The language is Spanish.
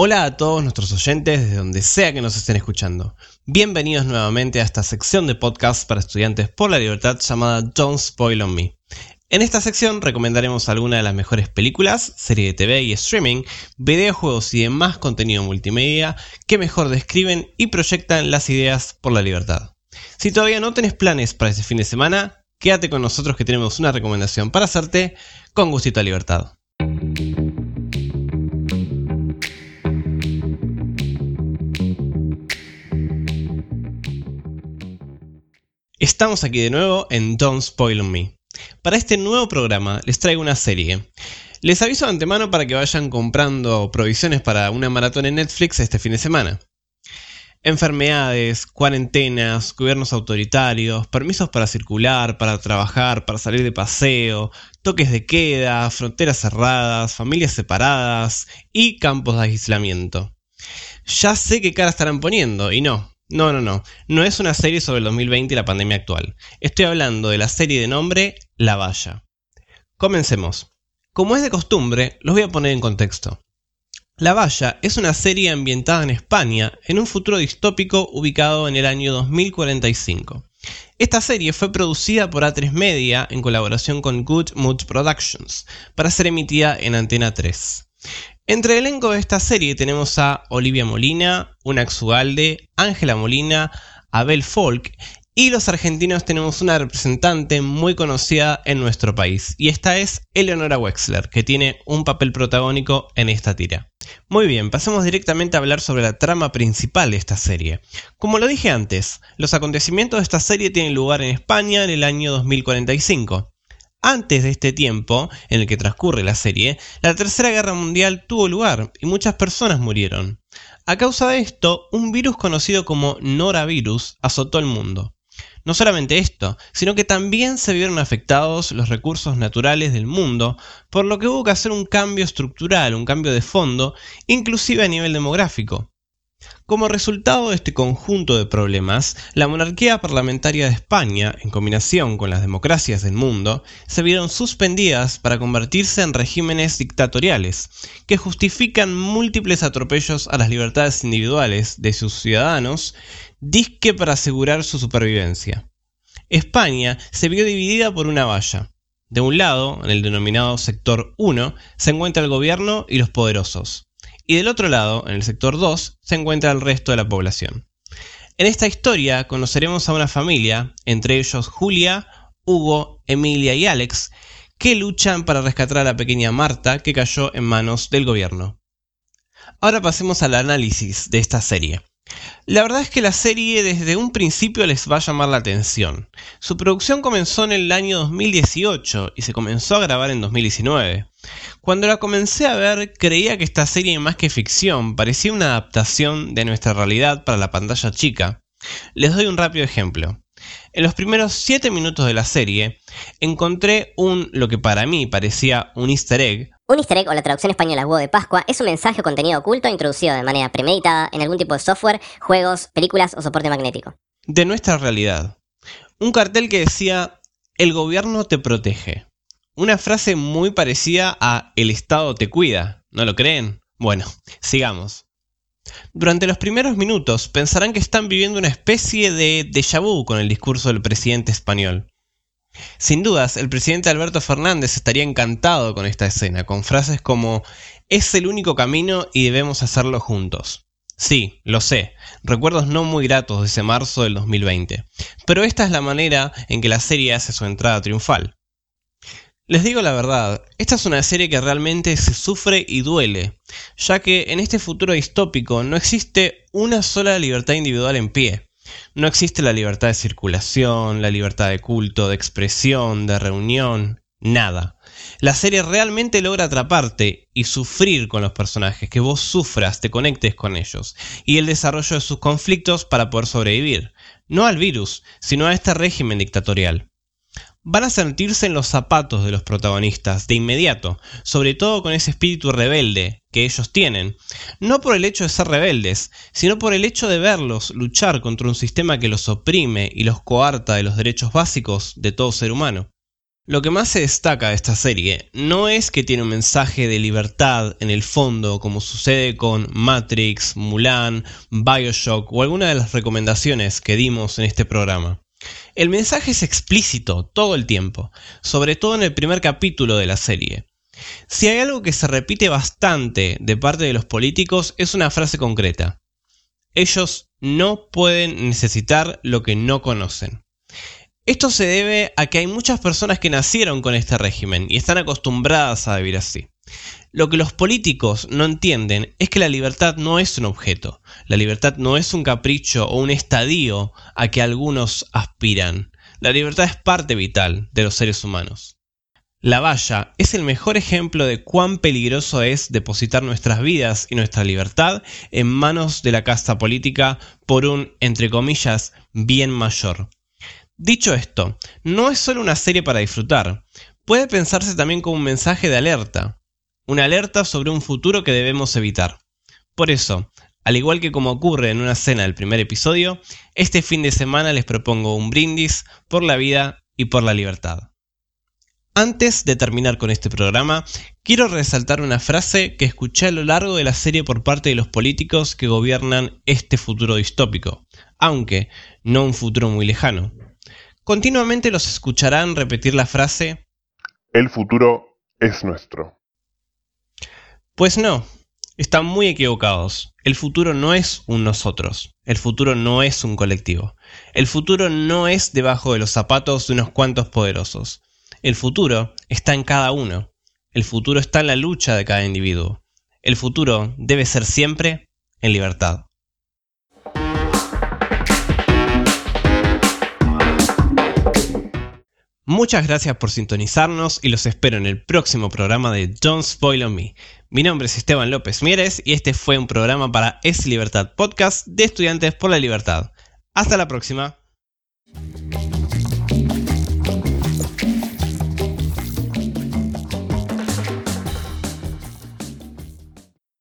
Hola a todos nuestros oyentes desde donde sea que nos estén escuchando. Bienvenidos nuevamente a esta sección de podcast para estudiantes por la libertad llamada Don't Spoil on Me. En esta sección recomendaremos algunas de las mejores películas, series de TV y streaming, videojuegos y demás contenido multimedia que mejor describen y proyectan las ideas por la libertad. Si todavía no tenés planes para este fin de semana, quédate con nosotros que tenemos una recomendación para hacerte con gustito a libertad. Estamos aquí de nuevo en Don't Spoil Me. Para este nuevo programa les traigo una serie. Les aviso de antemano para que vayan comprando provisiones para una maratón en Netflix este fin de semana. Enfermedades, cuarentenas, gobiernos autoritarios, permisos para circular, para trabajar, para salir de paseo, toques de queda, fronteras cerradas, familias separadas y campos de aislamiento. Ya sé qué cara estarán poniendo, y no, no, no, no. No es una serie sobre el 2020 y la pandemia actual. Estoy hablando de la serie de nombre La Valla. Comencemos. Como es de costumbre, los voy a poner en contexto. La Valla es una serie ambientada en España en un futuro distópico ubicado en el año 2045. Esta serie fue producida por A3 Media en colaboración con Good Mood Productions para ser emitida en Antena 3. Entre el elenco de esta serie tenemos a Olivia Molina, Unax Ugalde, Ángela Molina, Abel Folk y los argentinos tenemos una representante muy conocida en nuestro país y esta es Eleonora Wexler que tiene un papel protagónico en esta tira. Muy bien, pasemos directamente a hablar sobre la trama principal de esta serie. Como lo dije antes, los acontecimientos de esta serie tienen lugar en España en el año 2045. Antes de este tiempo, en el que transcurre la serie, la Tercera Guerra Mundial tuvo lugar y muchas personas murieron. A causa de esto, un virus conocido como Noravirus azotó el mundo. No solamente esto, sino que también se vieron afectados los recursos naturales del mundo, por lo que hubo que hacer un cambio estructural, un cambio de fondo, inclusive a nivel demográfico. Como resultado de este conjunto de problemas, la monarquía parlamentaria de España, en combinación con las democracias del mundo, se vieron suspendidas para convertirse en regímenes dictatoriales, que justifican múltiples atropellos a las libertades individuales de sus ciudadanos, disque para asegurar su supervivencia. España se vio dividida por una valla. De un lado, en el denominado sector 1, se encuentra el gobierno y los poderosos y del otro lado, en el sector 2, se encuentra el resto de la población. En esta historia conoceremos a una familia, entre ellos Julia, Hugo, Emilia y Alex, que luchan para rescatar a la pequeña Marta que cayó en manos del gobierno. Ahora pasemos al análisis de esta serie. La verdad es que la serie desde un principio les va a llamar la atención. Su producción comenzó en el año 2018 y se comenzó a grabar en 2019. Cuando la comencé a ver creía que esta serie más que ficción parecía una adaptación de nuestra realidad para la pantalla chica. Les doy un rápido ejemplo. En los primeros 7 minutos de la serie encontré un, lo que para mí parecía un easter egg, un easter egg o la traducción española huevo de Pascua es un mensaje o contenido oculto introducido de manera premeditada en algún tipo de software, juegos, películas o soporte magnético. De nuestra realidad. Un cartel que decía, el gobierno te protege. Una frase muy parecida a el Estado te cuida. ¿No lo creen? Bueno, sigamos. Durante los primeros minutos pensarán que están viviendo una especie de déjà vu con el discurso del presidente español. Sin dudas, el presidente Alberto Fernández estaría encantado con esta escena, con frases como es el único camino y debemos hacerlo juntos. Sí, lo sé, recuerdos no muy gratos de ese marzo del 2020, pero esta es la manera en que la serie hace su entrada triunfal. Les digo la verdad, esta es una serie que realmente se sufre y duele, ya que en este futuro distópico no existe una sola libertad individual en pie. No existe la libertad de circulación, la libertad de culto, de expresión, de reunión, nada. La serie realmente logra atraparte y sufrir con los personajes, que vos sufras, te conectes con ellos, y el desarrollo de sus conflictos para poder sobrevivir, no al virus, sino a este régimen dictatorial van a sentirse en los zapatos de los protagonistas de inmediato, sobre todo con ese espíritu rebelde que ellos tienen, no por el hecho de ser rebeldes, sino por el hecho de verlos luchar contra un sistema que los oprime y los coarta de los derechos básicos de todo ser humano. Lo que más se destaca de esta serie no es que tiene un mensaje de libertad en el fondo, como sucede con Matrix, Mulan, Bioshock o alguna de las recomendaciones que dimos en este programa. El mensaje es explícito todo el tiempo, sobre todo en el primer capítulo de la serie. Si hay algo que se repite bastante de parte de los políticos es una frase concreta. Ellos no pueden necesitar lo que no conocen. Esto se debe a que hay muchas personas que nacieron con este régimen y están acostumbradas a vivir así. Lo que los políticos no entienden es que la libertad no es un objeto, la libertad no es un capricho o un estadio a que algunos aspiran. La libertad es parte vital de los seres humanos. La valla es el mejor ejemplo de cuán peligroso es depositar nuestras vidas y nuestra libertad en manos de la casta política por un, entre comillas, bien mayor. Dicho esto, no es solo una serie para disfrutar, puede pensarse también como un mensaje de alerta, una alerta sobre un futuro que debemos evitar. Por eso, al igual que como ocurre en una escena del primer episodio, este fin de semana les propongo un brindis por la vida y por la libertad. Antes de terminar con este programa, quiero resaltar una frase que escuché a lo largo de la serie por parte de los políticos que gobiernan este futuro distópico, aunque no un futuro muy lejano. Continuamente los escucharán repetir la frase El futuro es nuestro. Pues no, están muy equivocados. El futuro no es un nosotros. El futuro no es un colectivo. El futuro no es debajo de los zapatos de unos cuantos poderosos. El futuro está en cada uno. El futuro está en la lucha de cada individuo. El futuro debe ser siempre en libertad. Muchas gracias por sintonizarnos y los espero en el próximo programa de Don't Spoil on Me. Mi nombre es Esteban López Mieres y este fue un programa para Es Libertad Podcast de Estudiantes por la Libertad. Hasta la próxima.